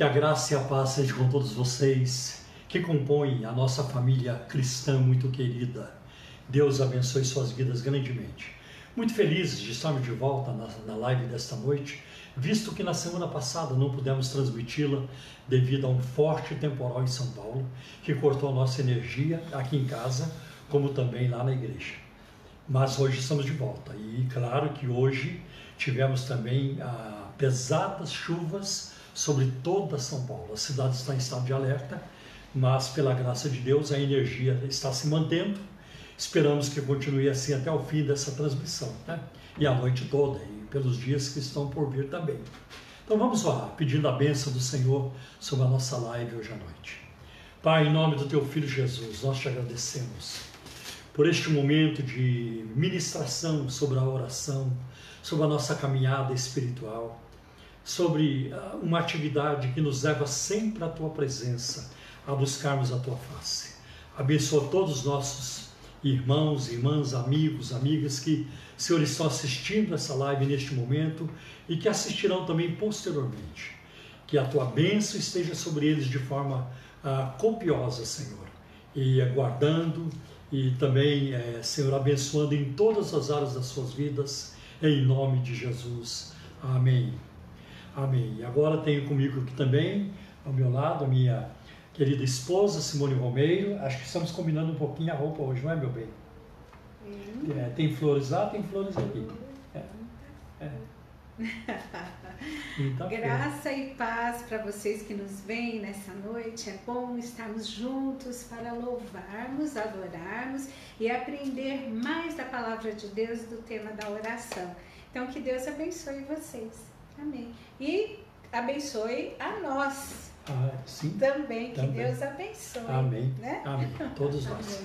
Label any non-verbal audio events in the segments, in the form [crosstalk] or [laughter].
Que a graça e a paz sejam com todos vocês que compõem a nossa família cristã muito querida. Deus abençoe suas vidas grandemente. Muito felizes de estarmos de volta na, na live desta noite, visto que na semana passada não pudemos transmiti-la devido a um forte temporal em São Paulo, que cortou a nossa energia aqui em casa, como também lá na igreja. Mas hoje estamos de volta e claro que hoje tivemos também ah, pesadas chuvas sobre toda São Paulo. A cidade está em estado de alerta, mas pela graça de Deus a energia está se mantendo. Esperamos que continue assim até o fim dessa transmissão, né? E a noite toda, e pelos dias que estão por vir também. Então vamos lá, pedindo a bênção do Senhor sobre a nossa live hoje à noite. Pai, em nome do Teu Filho Jesus, nós te agradecemos por este momento de ministração sobre a oração, sobre a nossa caminhada espiritual sobre ah, uma atividade que nos leva sempre à tua presença, a buscarmos a tua face. Abençoa todos os nossos irmãos, irmãs, amigos, amigas que, Senhor, estão assistindo essa live neste momento e que assistirão também posteriormente. Que a tua bênção esteja sobre eles de forma ah, copiosa, Senhor, e aguardando e também, eh, Senhor, abençoando em todas as áreas das suas vidas, em nome de Jesus. Amém. Amém. E agora tenho comigo aqui também, ao meu lado, a minha querida esposa, Simone Romeiro. Acho que estamos combinando um pouquinho a roupa hoje, não é, meu bem? Hum. É, tem flores lá, tem flores aqui. É. É. Então, Graça e paz para vocês que nos veem nessa noite. É bom estarmos juntos para louvarmos, adorarmos e aprender mais da palavra de Deus do tema da oração. Então, que Deus abençoe vocês. Amém. E abençoe a nós. Ah, sim. Também, que também. Deus abençoe. Amém. Né? Amém. Todos nós.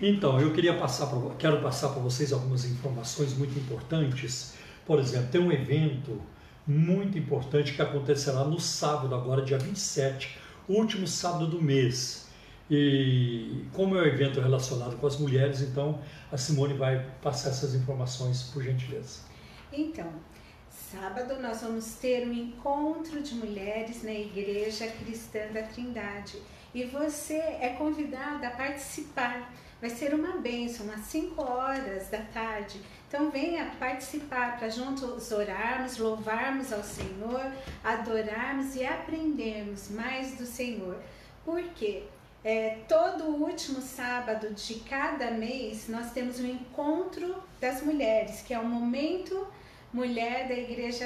Então, eu queria passar pra, quero passar para vocês algumas informações muito importantes. Por exemplo, tem um evento muito importante que acontecerá no sábado, agora, dia 27, último sábado do mês. E como é um evento relacionado com as mulheres, então a Simone vai passar essas informações, por gentileza. Então, Sábado nós vamos ter um encontro de mulheres na Igreja Cristã da Trindade e você é convidada a participar. Vai ser uma bênção, às 5 horas da tarde. Então venha participar para juntos orarmos, louvarmos ao Senhor, adorarmos e aprendermos mais do Senhor. Por quê? É, todo último sábado de cada mês nós temos um encontro das mulheres, que é o momento mulher da Igreja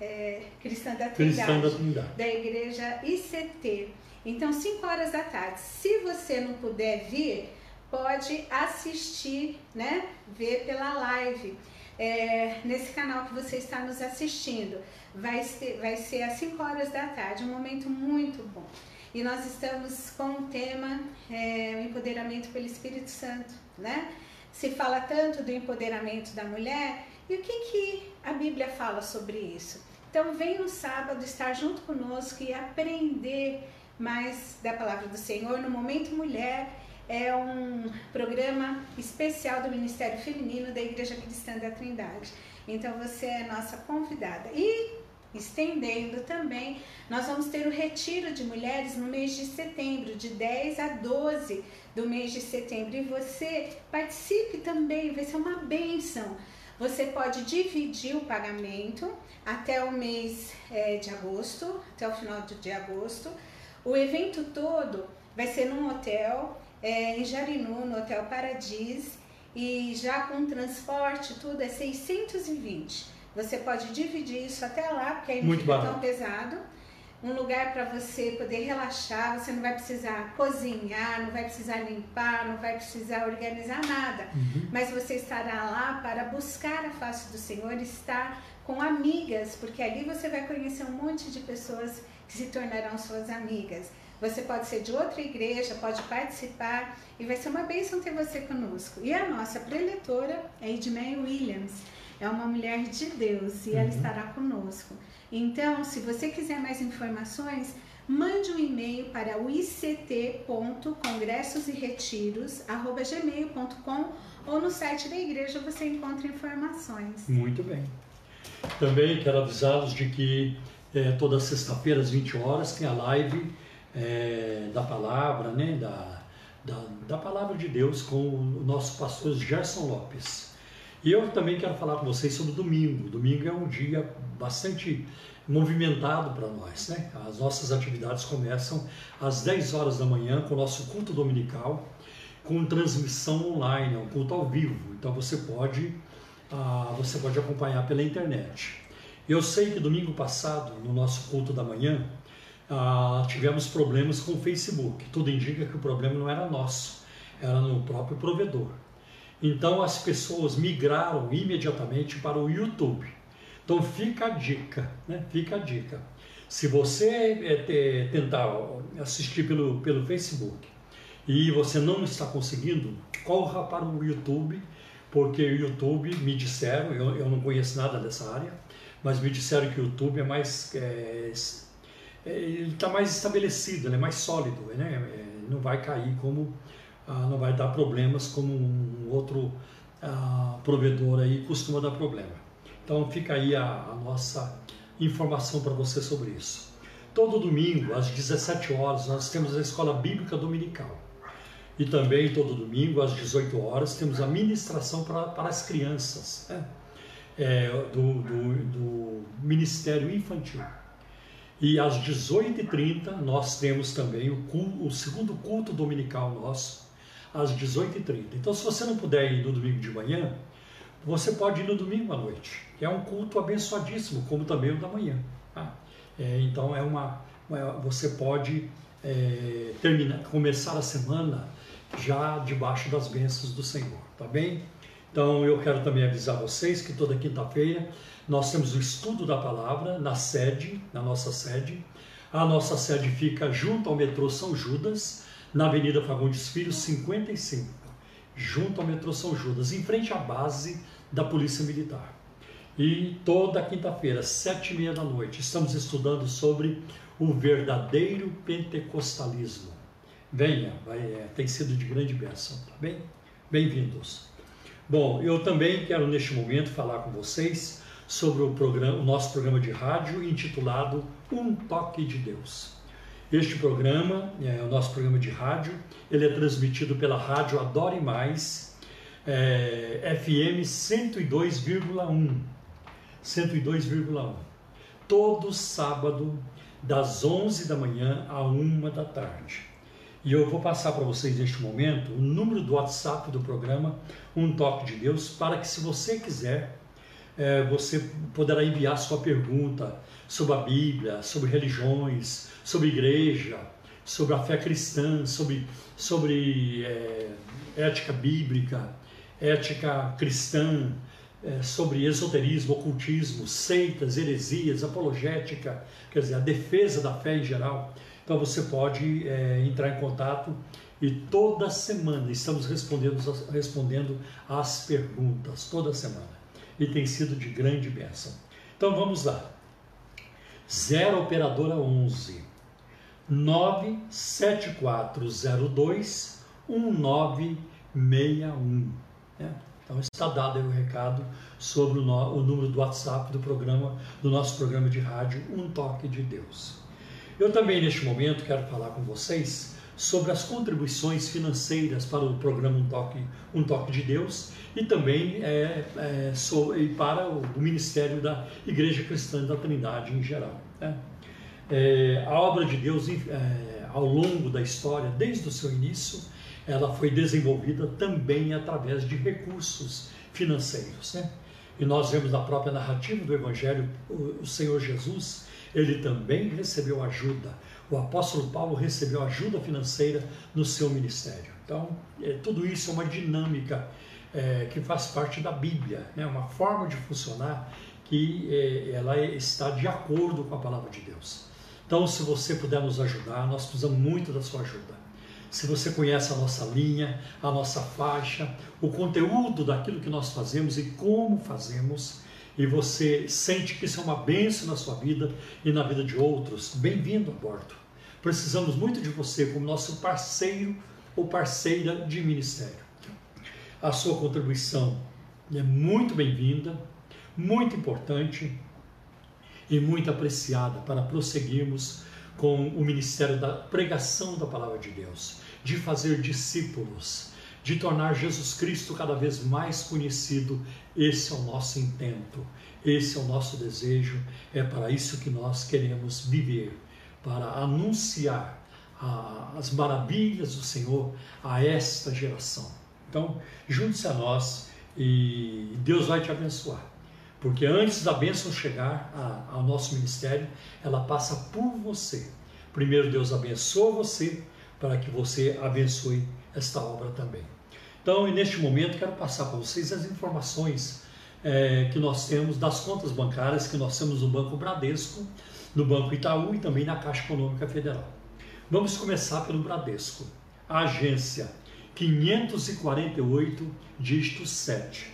é, Cristã, da Trindade, Cristã da Trindade, da Igreja ICT. Então, 5 horas da tarde. Se você não puder vir, pode assistir, né? Ver pela live. É, nesse canal que você está nos assistindo. Vai ser, vai ser às 5 horas da tarde, um momento muito bom. E nós estamos com o tema é, o empoderamento pelo Espírito Santo, né? Se fala tanto do empoderamento da mulher e o que, que a Bíblia fala sobre isso? Então, vem no sábado estar junto conosco e aprender mais da palavra do Senhor. No Momento Mulher é um programa especial do Ministério Feminino da Igreja Cristã da Trindade. Então, você é nossa convidada. E estendendo também, nós vamos ter o retiro de mulheres no mês de setembro, de 10 a 12 do mês de setembro. E você participe também, vai ser uma bênção você pode dividir o pagamento até o mês é, de agosto, até o final de agosto. O evento todo vai ser num hotel é, em Jarinu, no Hotel Paradis, e já com transporte tudo é 620. Você pode dividir isso até lá, porque aí não Muito fica tão pesado um lugar para você poder relaxar, você não vai precisar cozinhar, não vai precisar limpar, não vai precisar organizar nada, uhum. mas você estará lá para buscar a face do Senhor, estar com amigas, porque ali você vai conhecer um monte de pessoas que se tornarão suas amigas. Você pode ser de outra igreja, pode participar e vai ser uma bênção ter você conosco. E a nossa preletora é Edmé Williams, é uma mulher de Deus e uhum. ela estará conosco. Então, se você quiser mais informações, mande um e-mail para o ict.congressoseretiros@gmail.com ou no site da igreja você encontra informações. Muito bem. Também quero avisá-los de que é, toda sexta-feira às 20 horas tem a live é, da palavra, né? Da, da, da, palavra de Deus com o nosso pastor Gerson Lopes. E eu também quero falar com vocês sobre domingo. Domingo é um dia bastante movimentado para nós, né? As nossas atividades começam às 10 horas da manhã com o nosso culto dominical, com transmissão online, é um culto ao vivo. Então você pode, ah, você pode acompanhar pela internet. Eu sei que domingo passado, no nosso culto da manhã, ah, tivemos problemas com o Facebook. Tudo indica que o problema não era nosso, era no próprio provedor. Então as pessoas migraram imediatamente para o YouTube. Então fica a dica, né? Fica a dica. Se você é, tentar assistir pelo, pelo Facebook e você não está conseguindo, corra para o YouTube, porque o YouTube me disseram, eu, eu não conheço nada dessa área, mas me disseram que o YouTube é mais é, é ele está mais estabelecido, é mais sólido, né? É, não vai cair como ah, não vai dar problemas como um outro ah, provedor aí costuma dar problema. Então fica aí a, a nossa informação para você sobre isso. Todo domingo às 17 horas nós temos a escola bíblica dominical. E também todo domingo às 18 horas temos a ministração para, para as crianças. Né? é, do, do, do, Ministério Infantil. E às 18h30 nós temos também o, culto, o segundo culto dominical nosso, às 18h30. Então, se você não puder ir no domingo de manhã, você pode ir no domingo à noite, é um culto abençoadíssimo, como também o da manhã. Tá? É, então, é uma, você pode é, terminar, começar a semana já debaixo das bênçãos do Senhor, tá bem? Então eu quero também avisar vocês que toda quinta-feira nós temos o estudo da palavra na sede, na nossa sede. A nossa sede fica junto ao metrô São Judas, na Avenida Fagundes Filho 55, junto ao metrô São Judas, em frente à base da Polícia Militar. E toda quinta-feira, sete e meia da noite, estamos estudando sobre o verdadeiro pentecostalismo. Venha, vai, é, tem sido de grande bênção, tá bem? Bem-vindos. Bom, eu também quero neste momento falar com vocês sobre o, programa, o nosso programa de rádio intitulado Um Toque de Deus. Este programa, é o nosso programa de rádio, ele é transmitido pela rádio Adore Mais, é, FM 102,1. 102,1. Todo sábado, das 11 da manhã à 1 da tarde. E eu vou passar para vocês neste momento o número do WhatsApp do programa Um Toque de Deus, para que se você quiser, é, você poderá enviar sua pergunta sobre a Bíblia, sobre religiões, sobre igreja, sobre a fé cristã, sobre, sobre é, ética bíblica, ética cristã, é, sobre esoterismo, ocultismo, seitas, heresias, apologética, quer dizer, a defesa da fé em geral. Então você pode é, entrar em contato e toda semana estamos respondendo, respondendo às perguntas, toda semana. E tem sido de grande bênção. Então vamos lá. 0 Operadora 11 97402 1961. Né? Então está dado aí o recado sobre o, no, o número do WhatsApp do programa, do nosso programa de rádio Um Toque de Deus. Eu também, neste momento, quero falar com vocês sobre as contribuições financeiras para o programa Um Toque, um Toque de Deus e também é, é, sobre, para o, o, Ministério da Igreja Cristã da Trindade em geral. Né? É, a obra de Deus, é, ao longo da história, desde o seu início, ela foi desenvolvida também através de recursos financeiros. Né? E nós vemos na própria narrativa do Evangelho o, o Senhor Jesus ele também recebeu ajuda. O apóstolo Paulo recebeu ajuda financeira no seu ministério. Então, é, tudo isso é uma dinâmica é, que faz parte da Bíblia, né? uma forma de funcionar que é, ela está de acordo com a palavra de Deus. Então, se você puder nos ajudar, nós precisamos muito da sua ajuda. Se você conhece a nossa linha, a nossa faixa, o conteúdo daquilo que nós fazemos e como fazemos, e você sente que isso é uma bênção na sua vida e na vida de outros, bem-vindo a bordo. Precisamos muito de você como nosso parceiro ou parceira de ministério. A sua contribuição é muito bem-vinda, muito importante e muito apreciada para prosseguirmos com o ministério da pregação da palavra de Deus, de fazer discípulos, de tornar Jesus Cristo cada vez mais conhecido. Esse é o nosso intento, esse é o nosso desejo, é para isso que nós queremos viver, para anunciar a, as maravilhas do Senhor a esta geração. Então, junte-se a nós e Deus vai te abençoar. Porque antes da bênção chegar ao nosso ministério, ela passa por você. Primeiro, Deus abençoa você para que você abençoe esta obra também. Então, neste momento, quero passar para vocês as informações é, que nós temos das contas bancárias que nós temos no Banco Bradesco, no Banco Itaú e também na Caixa Econômica Federal. Vamos começar pelo Bradesco. Agência 548, dígito 7.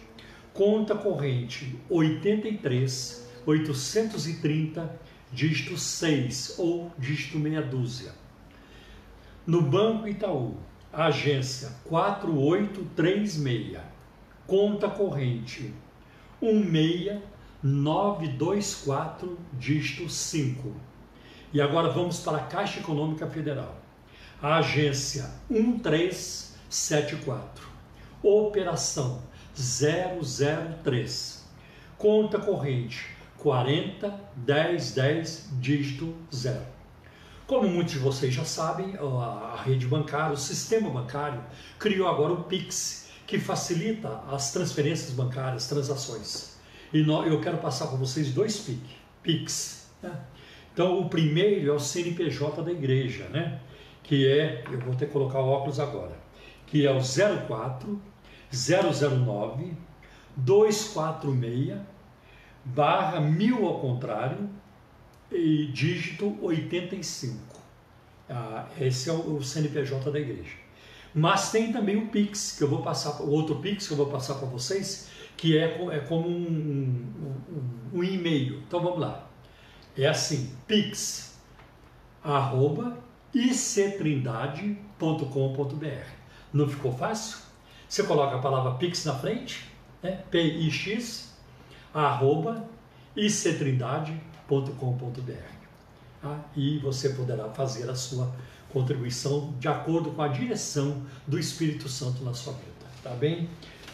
Conta corrente 83 830, dígito 6 ou dígito meia dúzia. No Banco Itaú, agência 4836, conta corrente 16924, dígito 5. E agora vamos para a Caixa Econômica Federal. Agência 1374, operação 003, conta corrente 40 10 10, dígito 0. Como muitos de vocês já sabem, a rede bancária, o sistema bancário, criou agora o Pix, que facilita as transferências bancárias, transações. E eu quero passar para vocês dois PIX. Né? Então, o primeiro é o CNPJ da igreja, né? que é, eu vou ter que colocar o óculos agora, que é o 04 009 246 barra mil ao contrário e dígito 85. Ah, esse é o CNPJ da igreja. Mas tem também o Pix, que eu vou passar, o outro Pix que eu vou passar para vocês, que é, é como um, um, um e-mail. Então vamos lá. É assim, pix, arroba ictrindade.com.br. Não ficou fácil? Você coloca a palavra pix na frente, né? P-I-X, arroba ictrindade.com.br. Tá? E você poderá fazer a sua contribuição de acordo com a direção do Espírito Santo na sua vida, tá bem?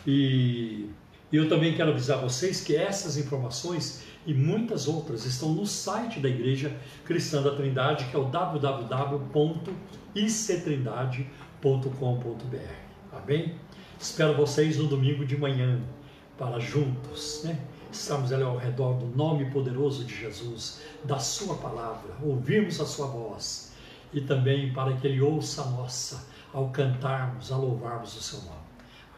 E eu também quero avisar vocês que essas informações e muitas outras estão no site da Igreja Cristã da Trindade, que é o www.ictrindade.com.br, tá bem? Espero vocês no domingo de manhã para juntos, né? Estamos ali ao redor do nome poderoso de Jesus, da Sua palavra, ouvirmos a Sua voz e também para que Ele ouça a nossa ao cantarmos, a louvarmos o Seu nome.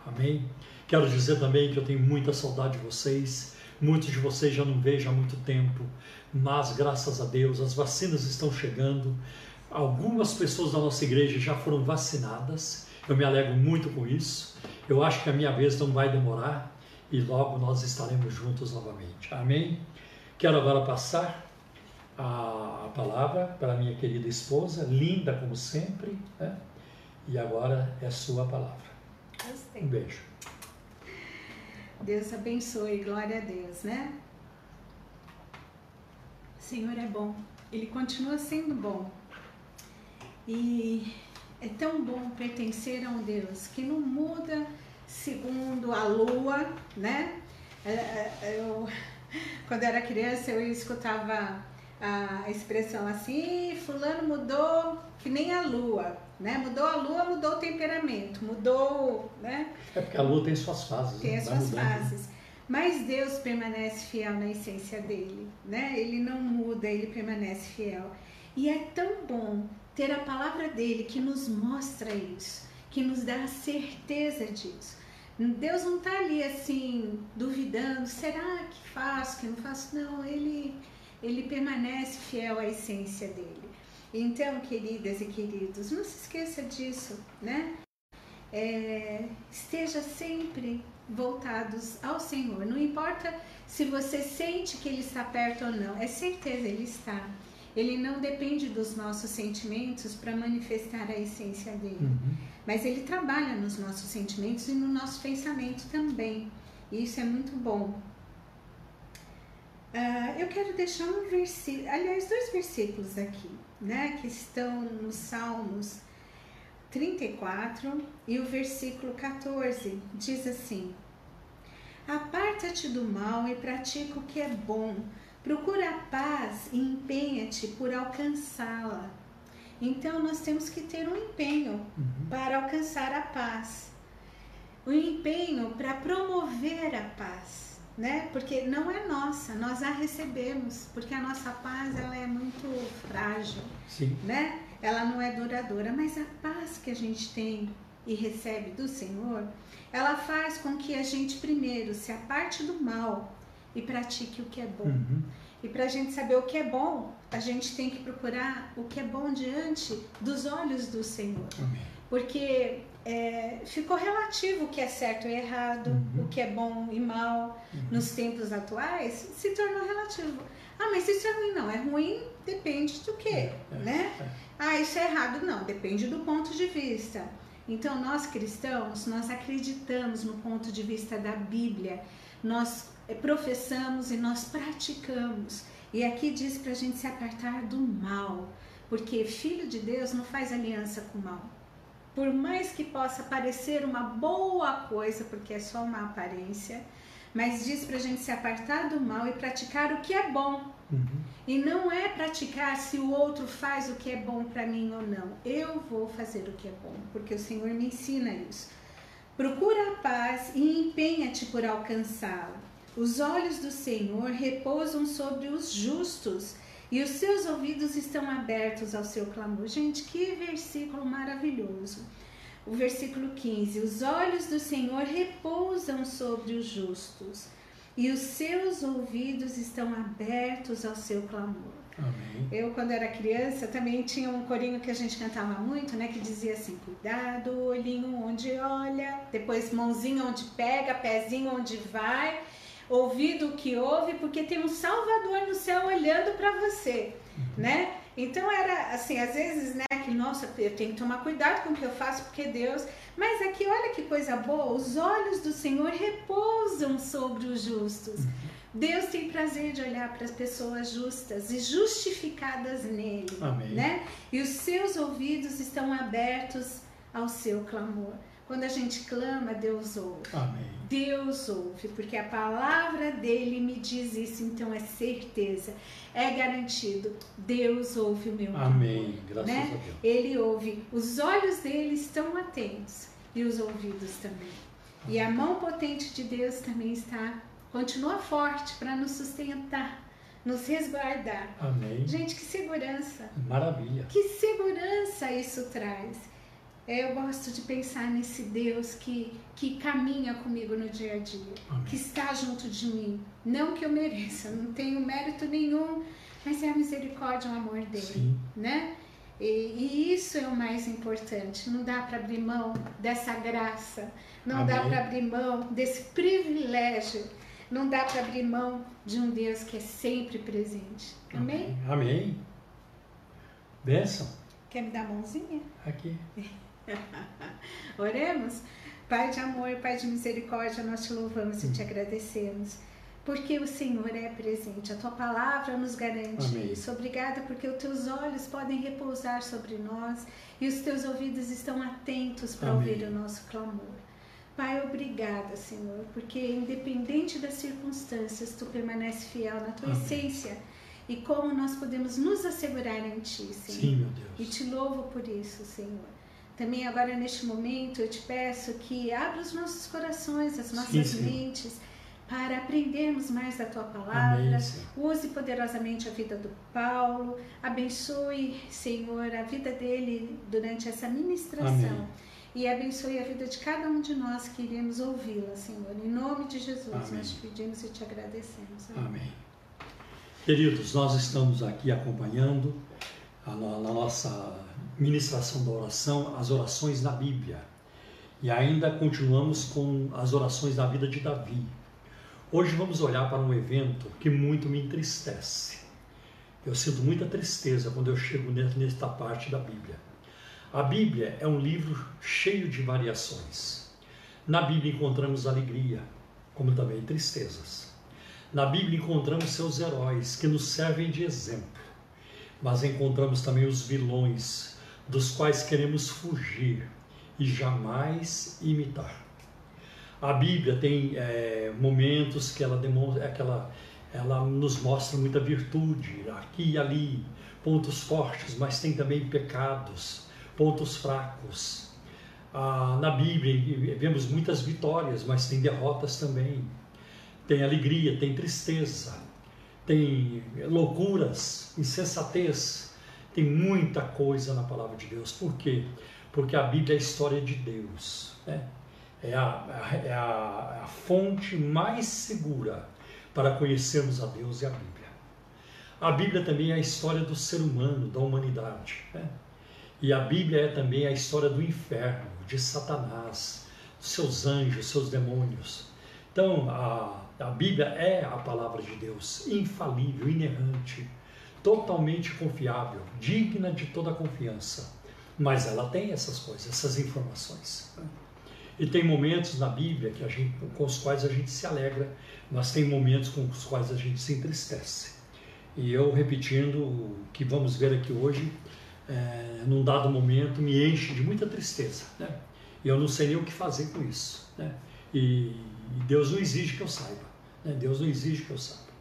Amém? Quero dizer também que eu tenho muita saudade de vocês. Muitos de vocês já não vejo há muito tempo, mas graças a Deus as vacinas estão chegando. Algumas pessoas da nossa igreja já foram vacinadas. Eu me alegro muito com isso. Eu acho que a minha vez não vai demorar e logo nós estaremos juntos novamente. Amém? Quero agora passar a, palavra para minha querida esposa, linda como sempre, né? e agora é sua palavra. Gostei. Um beijo. Deus abençoe, glória a Deus, né? O Senhor é bom, Ele continua sendo bom. E é tão bom pertencer a um Deus que não muda segundo a lua, né? É, é, eu, quando era criança, eu escutava a expressão assim, fulano mudou que nem a lua, né? Mudou a lua, mudou o temperamento, mudou, né? É porque a lua tem suas fases. Tem né? as suas fases. Mas Deus permanece fiel na essência dele, né? Ele não muda, ele permanece fiel. E é tão bom ter a palavra dele que nos mostra isso, que nos dá a certeza disso. Deus não está ali assim, duvidando, será que faço, que não faço? Não, ele ele permanece fiel à essência dele. Então, queridas e queridos, não se esqueça disso, né? É, esteja sempre voltados ao Senhor. Não importa se você sente que Ele está perto ou não, é certeza Ele está. Ele não depende dos nossos sentimentos para manifestar a essência dele, uhum. Mas Ele trabalha nos nossos sentimentos e no nosso pensamento também. E isso é muito bom. Uh, eu quero deixar um versículo, aliás, dois versículos aqui, né, que estão nos Salmos 34 e o versículo 14 diz assim: Aparta-te do mal e pratica o que é bom, procura a paz e empenha-te por alcançá-la. Então, nós temos que ter um empenho uhum. para alcançar a paz, um empenho para promover a paz né? Porque não é nossa, nós a recebemos, porque a nossa paz ela é muito frágil, Sim. né? Ela não é duradoura, mas a paz que a gente tem e recebe do Senhor, ela faz com que a gente primeiro se aparte do mal e pratique o que é bom. Uhum. E para a gente saber o que é bom, a gente tem que procurar o que é bom diante dos olhos do Senhor. Amém. Porque é, ficou relativo o que é certo e errado, uhum. o que é bom e mal uhum. nos tempos atuais, se tornou relativo. Ah, mas isso é ruim, não. É ruim, depende do que, é, é, né? É. Ah, isso é errado, não. Depende do ponto de vista. Então, nós cristãos, nós acreditamos no ponto de vista da Bíblia, nós professamos e nós praticamos. E aqui diz para a gente se apartar do mal, porque filho de Deus não faz aliança com o mal por mais que possa parecer uma boa coisa, porque é só uma aparência, mas diz para a gente se apartar do mal e praticar o que é bom. Uhum. E não é praticar se o outro faz o que é bom para mim ou não. Eu vou fazer o que é bom, porque o Senhor me ensina isso. Procura a paz e empenha-te por alcançá-la. Os olhos do Senhor repousam sobre os justos e os seus ouvidos estão abertos ao seu clamor. Gente, que versículo maravilhoso. O versículo 15: Os olhos do Senhor repousam sobre os justos, e os seus ouvidos estão abertos ao seu clamor. Amém. Eu, quando era criança, também tinha um corinho que a gente cantava muito, né? Que dizia assim: Cuidado, olhinho onde olha, depois mãozinha onde pega, pezinho onde vai ouvido o que ouve, porque tem um Salvador no céu olhando para você, né? Então era assim, às vezes, né, que nossa, eu tenho que tomar cuidado com o que eu faço, porque Deus. Mas aqui, olha que coisa boa, os olhos do Senhor repousam sobre os justos. Uhum. Deus tem prazer de olhar para as pessoas justas e justificadas nele, Amém. né? E os seus ouvidos estão abertos ao seu clamor. Quando a gente clama, Deus ouve. Amém. Deus ouve, porque a palavra dele me diz isso, então é certeza, é garantido. Deus ouve o meu Amém. Graças né? a Deus. Ele ouve, os olhos dele estão atentos e os ouvidos também. Amém. E a mão potente de Deus também está, continua forte para nos sustentar nos resguardar. Amém. Gente, que segurança. Maravilha. Que segurança isso traz. É, eu gosto de pensar nesse Deus que, que caminha comigo no dia a dia, Amém. que está junto de mim. Não que eu mereça, não tenho mérito nenhum, mas é a misericórdia e o amor dele, Sim. né? E, e, isso é o mais importante. Não dá para abrir mão dessa graça, não Amém. dá para abrir mão desse privilégio, não dá para abrir mão de um Deus que é sempre presente. Amém? Amém. Bênção. Quer me dar a mãozinha? Aqui. [laughs] [laughs] Oremos? Pai de amor, Pai de misericórdia, nós te louvamos e te agradecemos. Porque o Senhor é presente, a tua palavra nos garante Amém. isso. Obrigada, porque os teus olhos podem repousar sobre nós e os teus ouvidos estão atentos para ouvir o nosso clamor. Pai, obrigada, Senhor, porque independente das circunstâncias, tu permanece fiel na tua Amém. essência e como nós podemos nos assegurar em ti, Senhor. Sim, meu Deus. E te louvo por isso, Senhor. Também agora neste momento eu te peço que abra os nossos corações, as nossas sim, mentes, para aprendermos mais da tua palavra. Amém, Use poderosamente a vida do Paulo. Abençoe, Senhor, a vida dele durante essa ministração. Amém. E abençoe a vida de cada um de nós que iremos ouvi-la, Senhor. Em nome de Jesus, Amém. nós te pedimos e te agradecemos. Amém. Amém. Queridos, nós estamos aqui acompanhando a, na nossa ministração da oração, as orações na Bíblia. E ainda continuamos com as orações da vida de Davi. Hoje vamos olhar para um evento que muito me entristece. Eu sinto muita tristeza quando eu chego nesta parte da Bíblia. A Bíblia é um livro cheio de variações. Na Bíblia encontramos alegria, como também tristezas. Na Bíblia encontramos seus heróis que nos servem de exemplo, mas encontramos também os vilões dos quais queremos fugir e jamais imitar. A Bíblia tem é, momentos que ela demonstra, que ela, ela nos mostra muita virtude, aqui e ali, pontos fortes, mas tem também pecados, pontos fracos. Ah, na Bíblia vemos muitas vitórias, mas tem derrotas também. Tem alegria, tem tristeza, tem loucuras, insensatez. Tem muita coisa na palavra de Deus. Por quê? Porque a Bíblia é a história de Deus. Né? É, a, é a, a fonte mais segura para conhecermos a Deus e a Bíblia. A Bíblia também é a história do ser humano, da humanidade. Né? E a Bíblia é também a história do inferno, de Satanás, seus anjos, seus demônios. Então, a, a Bíblia é a palavra de Deus, infalível, inerrante, totalmente confiável, digna de toda confiança. Mas ela tem essas coisas, essas informações. E tem momentos na Bíblia que a gente, com os quais a gente se alegra, mas tem momentos com os quais a gente se entristece. E eu repetindo o que vamos ver aqui hoje, é, num dado momento, me enche de muita tristeza. Né? E eu não sei nem o que fazer com isso. Né? E, Deus não exige que eu saiba. Né? Deus não exige que eu saiba.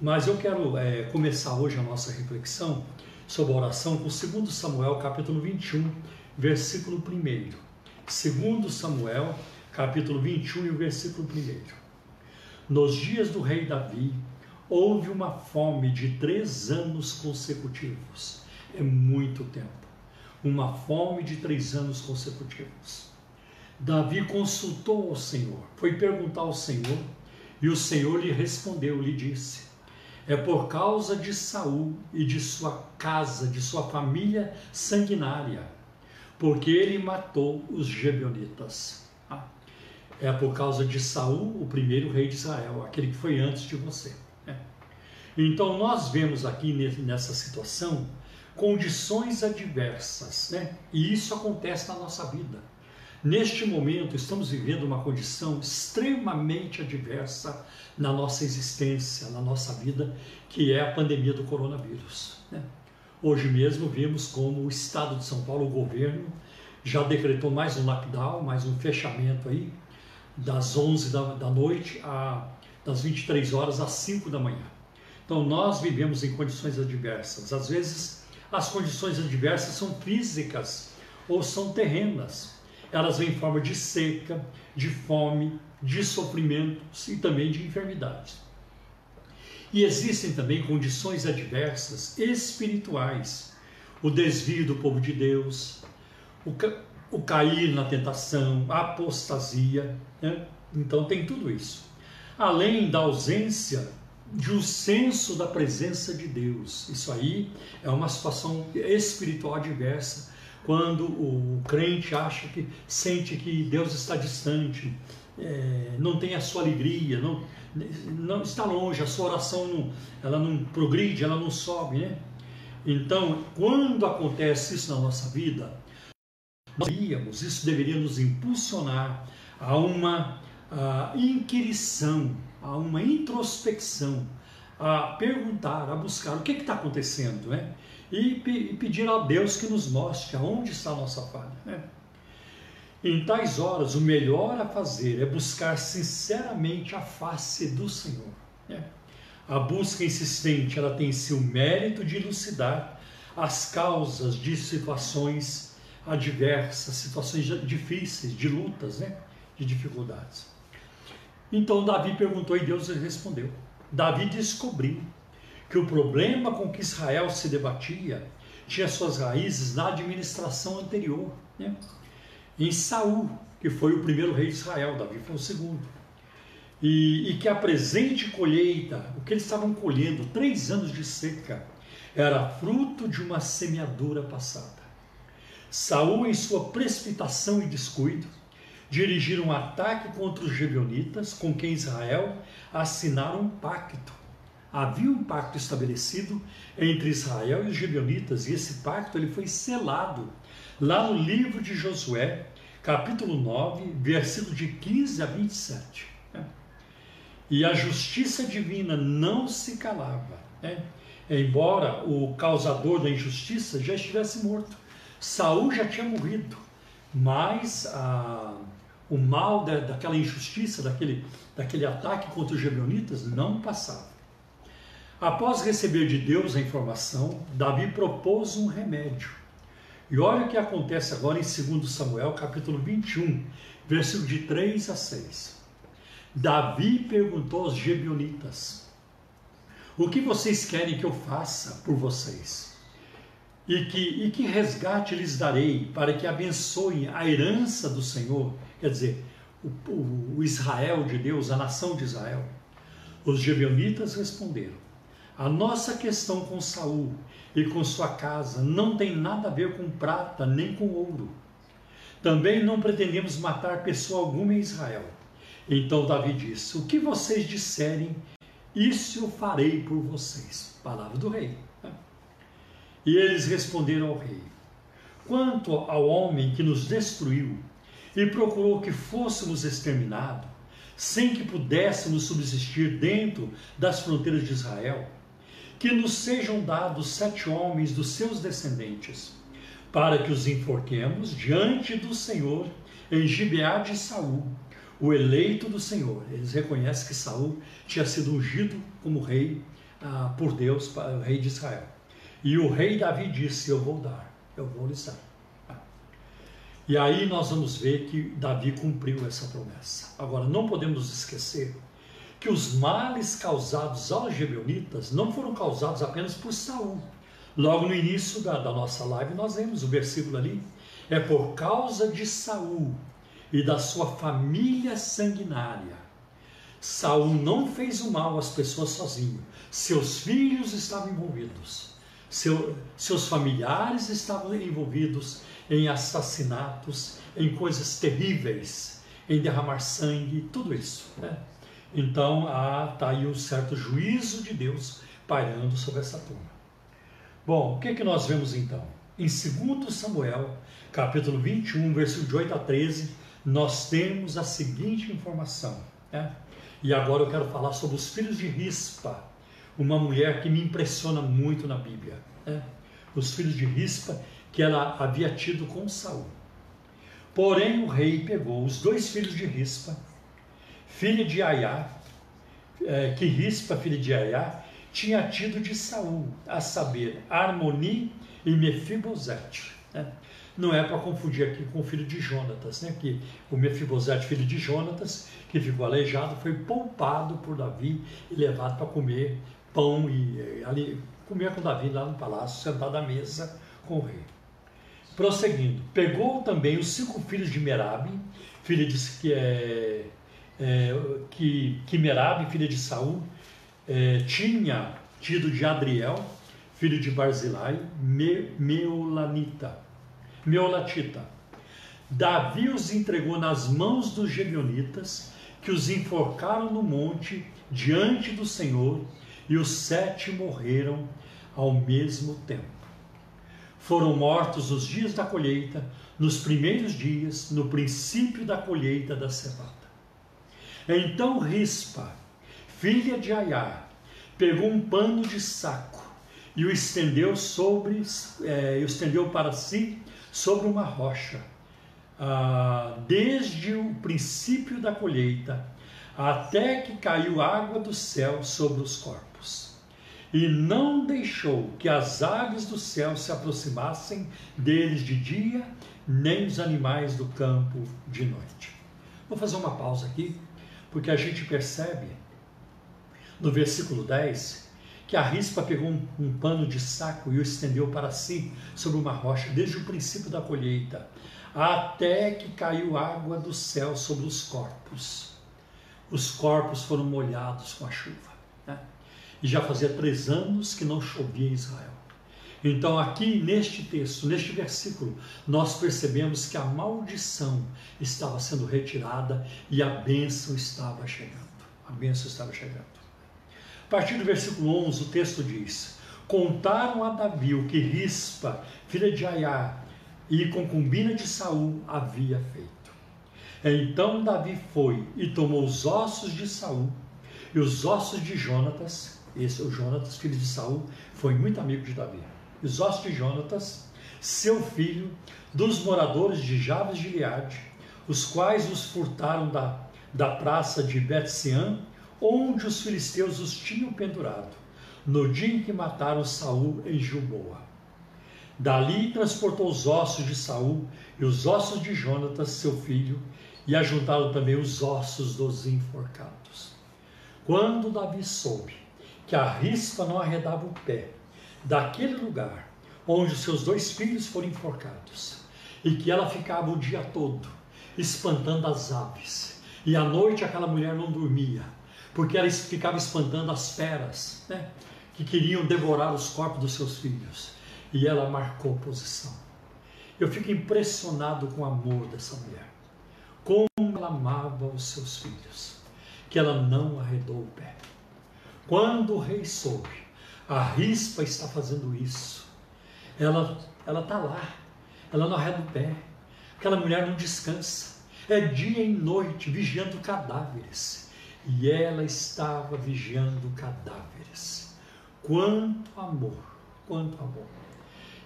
Mas eu quero é, começar hoje a nossa reflexão sobre a oração com 2 Samuel, capítulo 21, versículo 1. 2 Samuel, capítulo 21 e o versículo 1. Nos dias do rei Davi, houve uma fome de três anos consecutivos é muito tempo. Uma fome de três anos consecutivos. Davi consultou ao Senhor, foi perguntar ao Senhor, e o Senhor lhe respondeu, lhe disse: É por causa de Saul e de sua casa, de sua família sanguinária, porque ele matou os Gebionitas. É por causa de Saul, o primeiro rei de Israel, aquele que foi antes de você. É. Então nós vemos aqui nessa situação condições adversas, né? E isso acontece na nossa vida. Neste momento, estamos vivendo uma condição extremamente adversa na nossa existência, na nossa vida, que é a pandemia do coronavírus. Né? Hoje mesmo vimos como o Estado de São Paulo, o governo, já decretou mais um lockdown, mais um fechamento aí, das 11 da, da noite, a, das 23 horas às 5 da manhã. Então, nós vivemos em condições adversas. Às vezes, as condições adversas são físicas ou são terrenas. Elas vêm em forma de seca, de fome, de sofrimentos e também de enfermidades. E existem também condições adversas espirituais, o desvio do povo de Deus, o, ca o cair na tentação, a apostasia. Né? Então tem tudo isso. Além da ausência de um senso da presença de Deus. Isso aí é uma situação espiritual adversa, quando o crente acha que sente que Deus está distante, é, não tem a sua alegria, não, não está longe, a sua oração não, ela não progride, ela não sobe, né? Então, quando acontece isso na nossa vida, nós deveríamos, isso deveria nos impulsionar a uma a inquirição a uma introspecção, a perguntar, a buscar o que está acontecendo, né? E, pedir a Deus que nos mostre aonde está a nossa falha. Né? Em tais horas, o melhor a fazer é buscar sinceramente a face do Senhor. Né? A busca insistente ela tem seu mérito de elucidar as causas de situações adversas, situações difíceis, de lutas, né? de dificuldades. Então Davi perguntou e Deus respondeu. Davi descobriu que o problema com que Israel se debatia tinha suas raízes na administração anterior, né? em Saul, que foi o primeiro rei de Israel, Davi foi o segundo. E, e que a presente colheita, o que eles estavam colhendo, três anos de seca, era fruto de uma semeadura passada. Saul, em sua precipitação e descuido, dirigiram um ataque contra os Gebionitas, com quem Israel assinaram um pacto. Havia um pacto estabelecido entre Israel e os Gebionitas, e esse pacto ele foi selado lá no livro de Josué, capítulo 9, versículo de 15 a 27. E a justiça divina não se calava. Né? Embora o causador da injustiça já estivesse morto. Saul já tinha morrido, mas a, o mal da, daquela injustiça, daquele, daquele ataque contra os gibeonitas, não passava. Após receber de Deus a informação, Davi propôs um remédio. E olha o que acontece agora em 2 Samuel, capítulo 21, versículo de 3 a 6. Davi perguntou aos Gebionitas: O que vocês querem que eu faça por vocês? E que, e que resgate lhes darei para que abençoem a herança do Senhor, quer dizer, o, o, Israel de Deus, a nação de Israel? Os Gebionitas responderam: A nossa questão com Saul e com sua casa não tem nada a ver com prata nem com ouro. Também não pretendemos matar pessoa alguma em Israel então Davi disse: O que vocês disserem, isso eu farei por vocês. Palavra do rei. E eles responderam ao rei: Quanto ao homem que nos destruiu e procurou que fôssemos exterminados, sem que pudéssemos subsistir dentro das fronteiras de Israel, que nos sejam dados sete homens dos seus descendentes, para que os enforquemos diante do Senhor em Gibeá de Saul o eleito do Senhor. Eles reconhecem que Saul tinha sido ungido como rei ah, por Deus, o rei de Israel. E o rei Davi disse: Eu vou dar, eu vou lhes dar. E aí nós vamos ver que Davi cumpriu essa promessa. Agora, não podemos esquecer que os males causados aos gibeonitas não foram causados apenas por Saul. Logo no início da, da nossa live nós vemos o versículo ali. É por causa de Saul e da sua família sanguinária. Saul não fez o mal às pessoas sozinho. Seus filhos estavam envolvidos. Seu, seus familiares estavam envolvidos em assassinatos, em coisas terríveis, em derramar sangue, tudo isso. Né? Então, está aí um certo juízo de Deus pairando sobre essa turma. Bom, o que, é que nós vemos então? Em 2 Samuel, capítulo 21, versículo de 8 a 13, nós temos a seguinte informação. Né? E agora eu quero falar sobre os filhos de Rispa, uma mulher que me impressiona muito na Bíblia. Né? Os filhos de Rispa que ela havia tido com Saul. Porém, o rei pegou os dois filhos de Rispa, filha de Aiá, é, que Rispa, filha de Aiá, tinha tido de Saul, a saber, Armoni e Mefibosete. Né? não é para confundir aqui com o filho de Jonatas, né? que o Mefibosete, filho de Jonatas, que ficou aleijado, foi poupado por Davi e levado para comer pão e ali comer com Davi lá no palácio, sentado à mesa com o rei. Prosseguindo, pegou também os cinco filhos de Merabe, filha de é, é que, que Merabe, filha de Saul, é, tinha tido de Adriel, filho de Barzilai, Me, Meolanita Meolatita. Davi os entregou nas mãos dos Gebionitas, que os enforcaram no monte diante do Senhor, e os sete morreram ao mesmo tempo. Foram mortos nos dias da colheita, nos primeiros dias, no princípio da colheita da cevada. Então Rispa, filha de Aiá, pegou um pano de saco e o estendeu sobre, é, estendeu para si sobre uma rocha, ah, desde o princípio da colheita até que caiu água do céu sobre os corpos. E não deixou que as aves do céu se aproximassem deles de dia, nem os animais do campo de noite. Vou fazer uma pausa aqui, porque a gente percebe no versículo 10 que a rispa pegou um, um, pano de saco e o estendeu para si sobre uma rocha, desde o princípio da colheita, até que caiu água do céu sobre os corpos. Os corpos foram molhados com a chuva. Né? E já fazia três anos que não chovia em Israel. Então, aqui neste texto, neste versículo, nós percebemos que a maldição estava sendo retirada e a bênção estava chegando. A bênção estava chegando. A partir do versículo 11, o texto diz: Contaram a Davi o que Rispa, filha de Aiá, e concubina de Saul havia feito. Então Davi foi e tomou os ossos de Saul, e os ossos de Jonatas, esse o Jonatas, filho de Saul, foi muito amigo de Davi. Ossos de Jonatas, seu filho, dos moradores de Jabes de Gileade, os quais os furtaram da, da praça de Betseã, onde os filisteus os tinham pendurado, no dia em que mataram Saul em Gilboa. Dali transportou os ossos de Saul e os ossos de Jonatas, seu filho, e ajuntaram também os ossos dos enforcados. Quando Davi soube que a rispa não arredava o pé daquele lugar onde os seus dois filhos foram enforcados, e que ela ficava o dia todo espantando as aves, e à noite aquela mulher não dormia, porque ela ficava espantando as feras, né, que queriam devorar os corpos dos seus filhos, e ela marcou posição. Eu fico impressionado com o amor dessa mulher como ela amava os seus filhos, que ela não arredou o pé. Quando o rei soube, a rispa está fazendo isso, ela ela está lá, ela não arreda o pé, aquela mulher não descansa, é dia e noite vigiando cadáveres, e ela estava vigiando cadáveres. Quanto amor, quanto amor.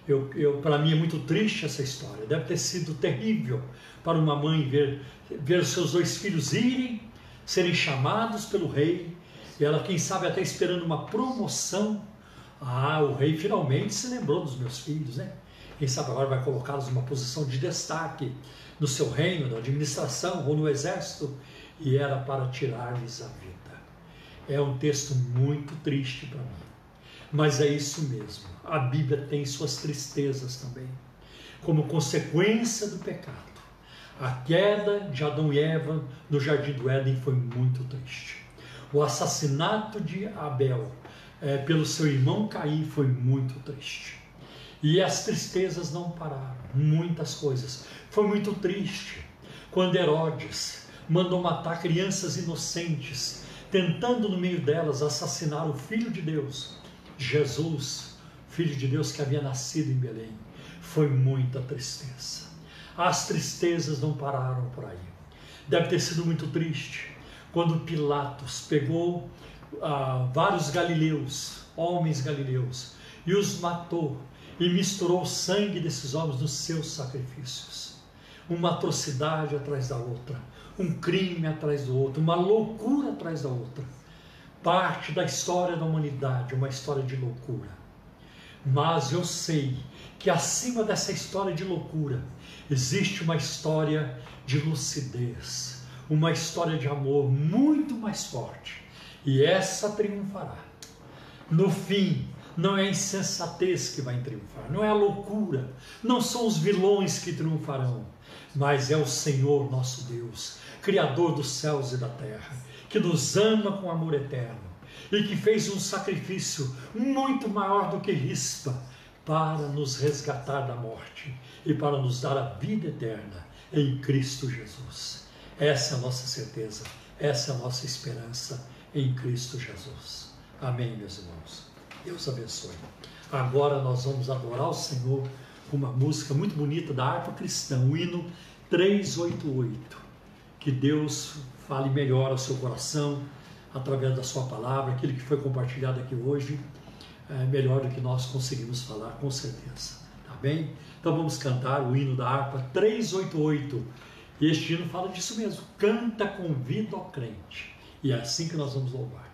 Eu, eu para mim é muito triste essa história. Deve ter sido terrível para uma mãe ver, ver seus dois filhos irem, serem chamados pelo rei, e ela, quem sabe, até esperando uma promoção. Ah, o rei finalmente se lembrou dos meus filhos, né? Quem sabe agora vai colocá-los numa posição de destaque no seu reino, na administração ou no exército, e era para tirar-lhes a vida. É um texto muito triste para mim, mas é isso mesmo. A Bíblia tem suas tristezas também, como consequência do pecado a queda de Adão e Eva no jardim do Éden foi muito triste. O assassinato de Abel é, pelo seu irmão Caim foi muito triste. E as tristezas não pararam, muitas coisas. Foi muito triste quando Herodes mandou matar crianças inocentes, tentando no meio delas assassinar o Filho de Deus, Jesus, Filho de Deus que havia nascido em Belém. Foi muita tristeza. As tristezas não pararam por aí. Deve ter sido muito triste quando Pilatos pegou ah, vários galileus, homens galileus, e os matou e misturou o sangue desses homens nos seus sacrifícios. Uma atrocidade atrás da outra, um crime atrás do outro, uma loucura atrás da outra. Parte da história da humanidade, uma história de loucura. Mas eu sei que acima dessa história de loucura existe uma história de lucidez, uma história de amor muito mais forte. E essa triunfará. No fim, não é a insensatez que vai triunfar, não é a loucura, não são os vilões que triunfarão, mas é o Senhor nosso Deus, Criador dos céus e da terra, que nos ama com amor eterno e que fez um sacrifício muito maior do que rispa para nos resgatar da morte e para nos dar a vida eterna em Cristo Jesus. Essa é a nossa certeza, essa é a nossa esperança em Cristo Jesus. Amém, meus irmãos. Deus abençoe. Agora nós vamos adorar o Senhor com uma música muito bonita da harpa cristã, o hino 388. Que Deus fale melhor ao seu coração através da sua palavra, aquilo que foi compartilhado aqui hoje, é melhor do que nós conseguimos falar, com certeza. Tá bem? Então vamos cantar o hino da harpa 388. E este hino fala disso mesmo. Canta com vida ao crente. E é assim que nós vamos louvar.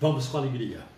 Vamos com alegria.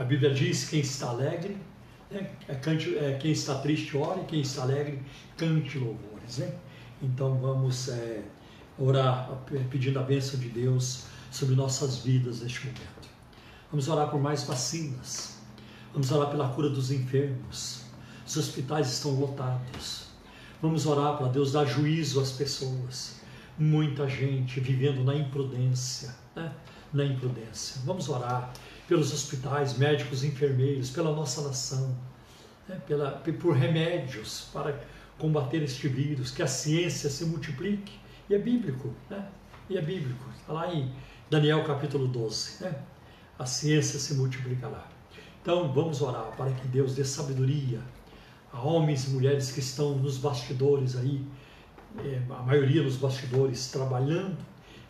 A Bíblia diz: quem está alegre, né? é, cante, é, quem está triste, ore, quem está alegre, cante louvores. Né? Então vamos é, orar pedindo a bênção de Deus sobre nossas vidas neste momento. Vamos orar por mais vacinas. Vamos orar pela cura dos enfermos. Os hospitais estão lotados. Vamos orar para Deus dar juízo às pessoas. Muita gente vivendo na imprudência, né? na imprudência. Vamos orar pelos hospitais, médicos, enfermeiros, pela nossa nação, né? pela, por remédios para combater este vírus, que a ciência se multiplique. E é bíblico, né? E é bíblico. Está lá em Daniel capítulo 12, né? A ciência se multiplicará. Então vamos orar para que Deus dê sabedoria a homens e mulheres que estão nos bastidores aí, é, a maioria nos bastidores, trabalhando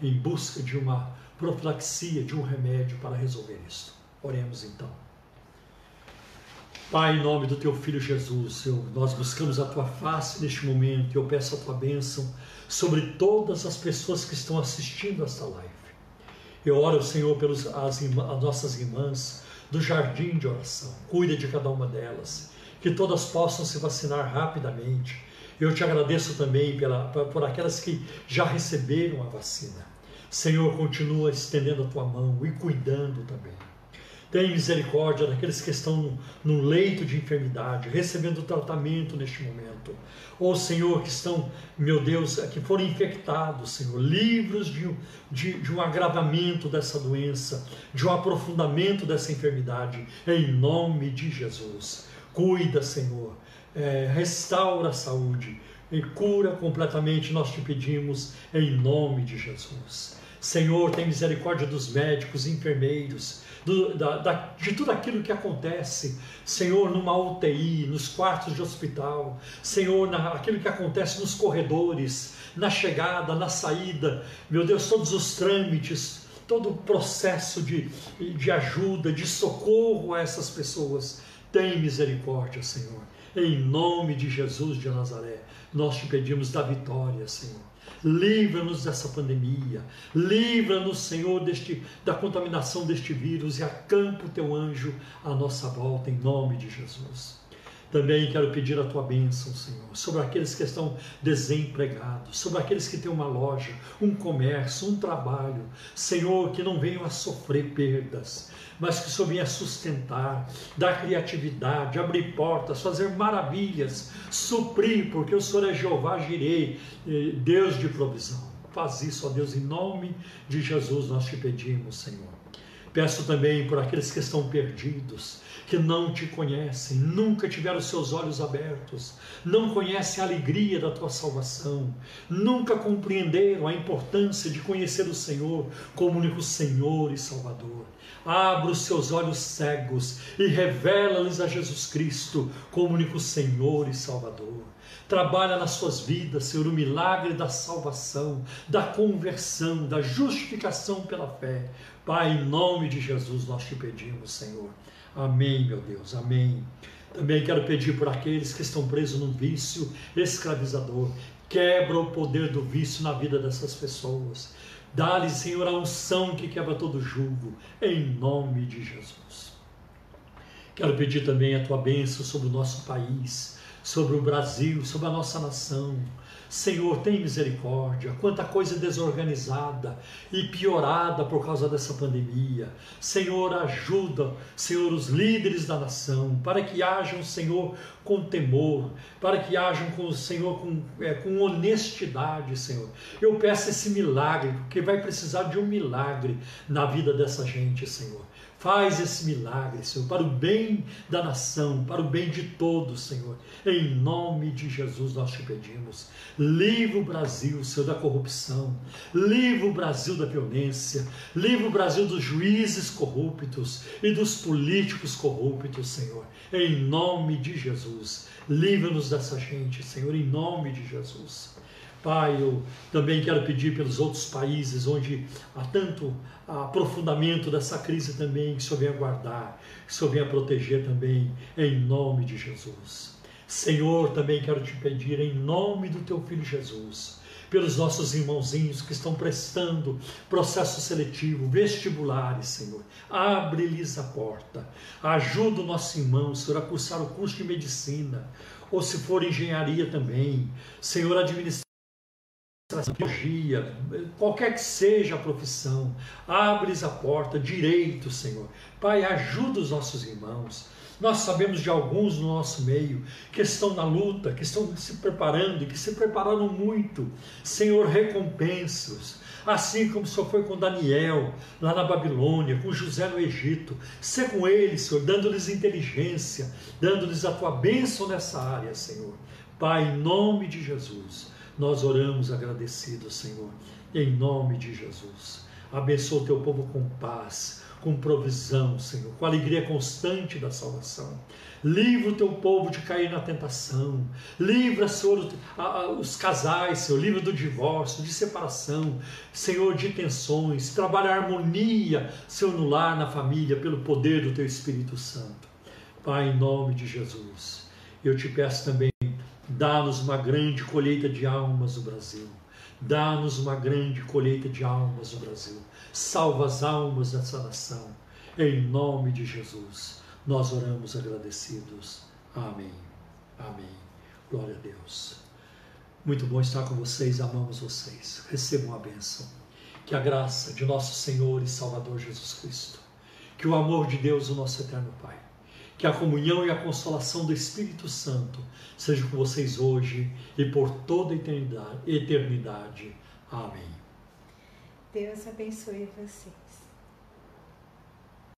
em busca de uma profilaxia, de um remédio para resolver isso. Oremos então. Pai, em nome do teu filho Jesus, eu, nós buscamos a tua face neste momento e eu peço a tua bênção sobre todas as pessoas que estão assistindo esta live. Eu oro, Senhor, pelas as, as nossas irmãs do jardim de oração. Cuida de cada uma delas. Que todas possam se vacinar rapidamente. Eu te agradeço também pela, por aquelas que já receberam a vacina. Senhor, continua estendendo a tua mão e cuidando também. Tem misericórdia daqueles que estão no leito de enfermidade, recebendo tratamento neste momento. Ou, Senhor, que estão, meu Deus, que foram infectados, Senhor, livros de, de, de um agravamento dessa doença, de um aprofundamento dessa enfermidade, em nome de Jesus. Cuida, Senhor, é, restaura a saúde e cura completamente, nós te pedimos, em nome de Jesus. Senhor, tem misericórdia dos médicos, enfermeiros, do, da, da, de tudo aquilo que acontece, Senhor, numa UTI, nos quartos de hospital, Senhor, na, que acontece nos corredores, na chegada, na saída, meu Deus, todos os trâmites, todo o processo de, de ajuda, de socorro a essas pessoas, tem misericórdia, Senhor. Em nome de Jesus de Nazaré, nós te pedimos da vitória, Senhor. Livra-nos dessa pandemia. Livra-nos, Senhor, deste, da contaminação deste vírus e acampa o teu anjo à nossa volta, em nome de Jesus. Também quero pedir a tua bênção, Senhor, sobre aqueles que estão desempregados, sobre aqueles que têm uma loja, um comércio, um trabalho. Senhor, que não venham a sofrer perdas, mas que o Senhor venha sustentar, dar criatividade, abrir portas, fazer maravilhas, suprir, porque o Senhor é Jeová Jirei, eh, Deus de provisão. Faz isso, ó Deus, em nome de Jesus nós te pedimos, Senhor. Peço também por aqueles que estão perdidos, que não te conhecem, nunca tiveram seus olhos abertos, não conhecem a alegria da tua salvação, nunca compreenderam a importância de conhecer o Senhor como único Senhor e Salvador. Abra os seus olhos cegos e revela-lhes a Jesus Cristo como único Senhor e Salvador. Trabalha nas suas vidas, Senhor, o milagre da salvação, da conversão, da justificação pela fé. Pai, em nome de Jesus nós te pedimos, Senhor. Amém, meu Deus, amém. Também quero pedir por aqueles que estão presos num vício escravizador. Quebra o poder do vício na vida dessas pessoas. Dá-lhes, Senhor, a unção que quebra todo julgo, em nome de Jesus. Quero pedir também a tua bênção sobre o nosso país, sobre o Brasil, sobre a nossa nação. Senhor, tem misericórdia. Quanta coisa desorganizada e piorada por causa dessa pandemia. Senhor, ajuda, Senhor, os líderes da nação, para que hajam, Senhor, com temor, para que hajam com o Senhor com, é, com honestidade, Senhor. Eu peço esse milagre, porque vai precisar de um milagre na vida dessa gente, Senhor. Faz esse milagre, Senhor, para o bem da nação, para o bem de todos, Senhor. Em nome de Jesus nós te pedimos. Livra o Brasil, Senhor, da corrupção. Livra o Brasil da violência. Livra o Brasil dos juízes corruptos e dos políticos corruptos, Senhor. Em nome de Jesus. Livra-nos dessa gente, Senhor, em nome de Jesus. Pai, eu também quero pedir pelos outros países onde há tanto aprofundamento dessa crise também, que o Senhor venha guardar, que o Senhor venha proteger também, em nome de Jesus. Senhor, também quero te pedir, em nome do teu Filho Jesus, pelos nossos irmãozinhos que estão prestando processo seletivo, vestibulares, Senhor. Abre-lhes a porta. Ajuda o nosso irmão, Senhor, a cursar o curso de medicina, ou se for engenharia também. Senhor, administração teologia, qualquer que seja a profissão, abres a porta, direito, Senhor. Pai, ajuda os nossos irmãos. Nós sabemos de alguns no nosso meio que estão na luta, que estão se preparando, que se prepararam muito. Senhor, recompensa-os. Assim como o Senhor foi com Daniel, lá na Babilônia, com José no Egito. Ser com eles, Senhor, dando-lhes inteligência, dando-lhes a tua bênção nessa área, Senhor. Pai, em nome de Jesus nós oramos agradecidos, Senhor, em nome de Jesus. Abençoa o teu povo com paz, com provisão, Senhor, com alegria constante da salvação. Livra o teu povo de cair na tentação. Livra, Senhor, os casais, Senhor. Livra do divórcio, de separação, Senhor, de tensões. Trabalha a harmonia, Senhor, no lar, na família, pelo poder do teu Espírito Santo. Pai, em nome de Jesus, eu te peço também Dá-nos uma grande colheita de almas no Brasil. Dá-nos uma grande colheita de almas no Brasil. Salva as almas dessa nação. Em nome de Jesus, nós oramos agradecidos. Amém. Amém. Glória a Deus. Muito bom estar com vocês, amamos vocês. Recebam a bênção. Que a graça de nosso Senhor e Salvador Jesus Cristo, que o amor de Deus, o nosso eterno Pai, que a comunhão e a consolação do Espírito Santo seja com vocês hoje e por toda a eternidade. Amém. Deus abençoe vocês.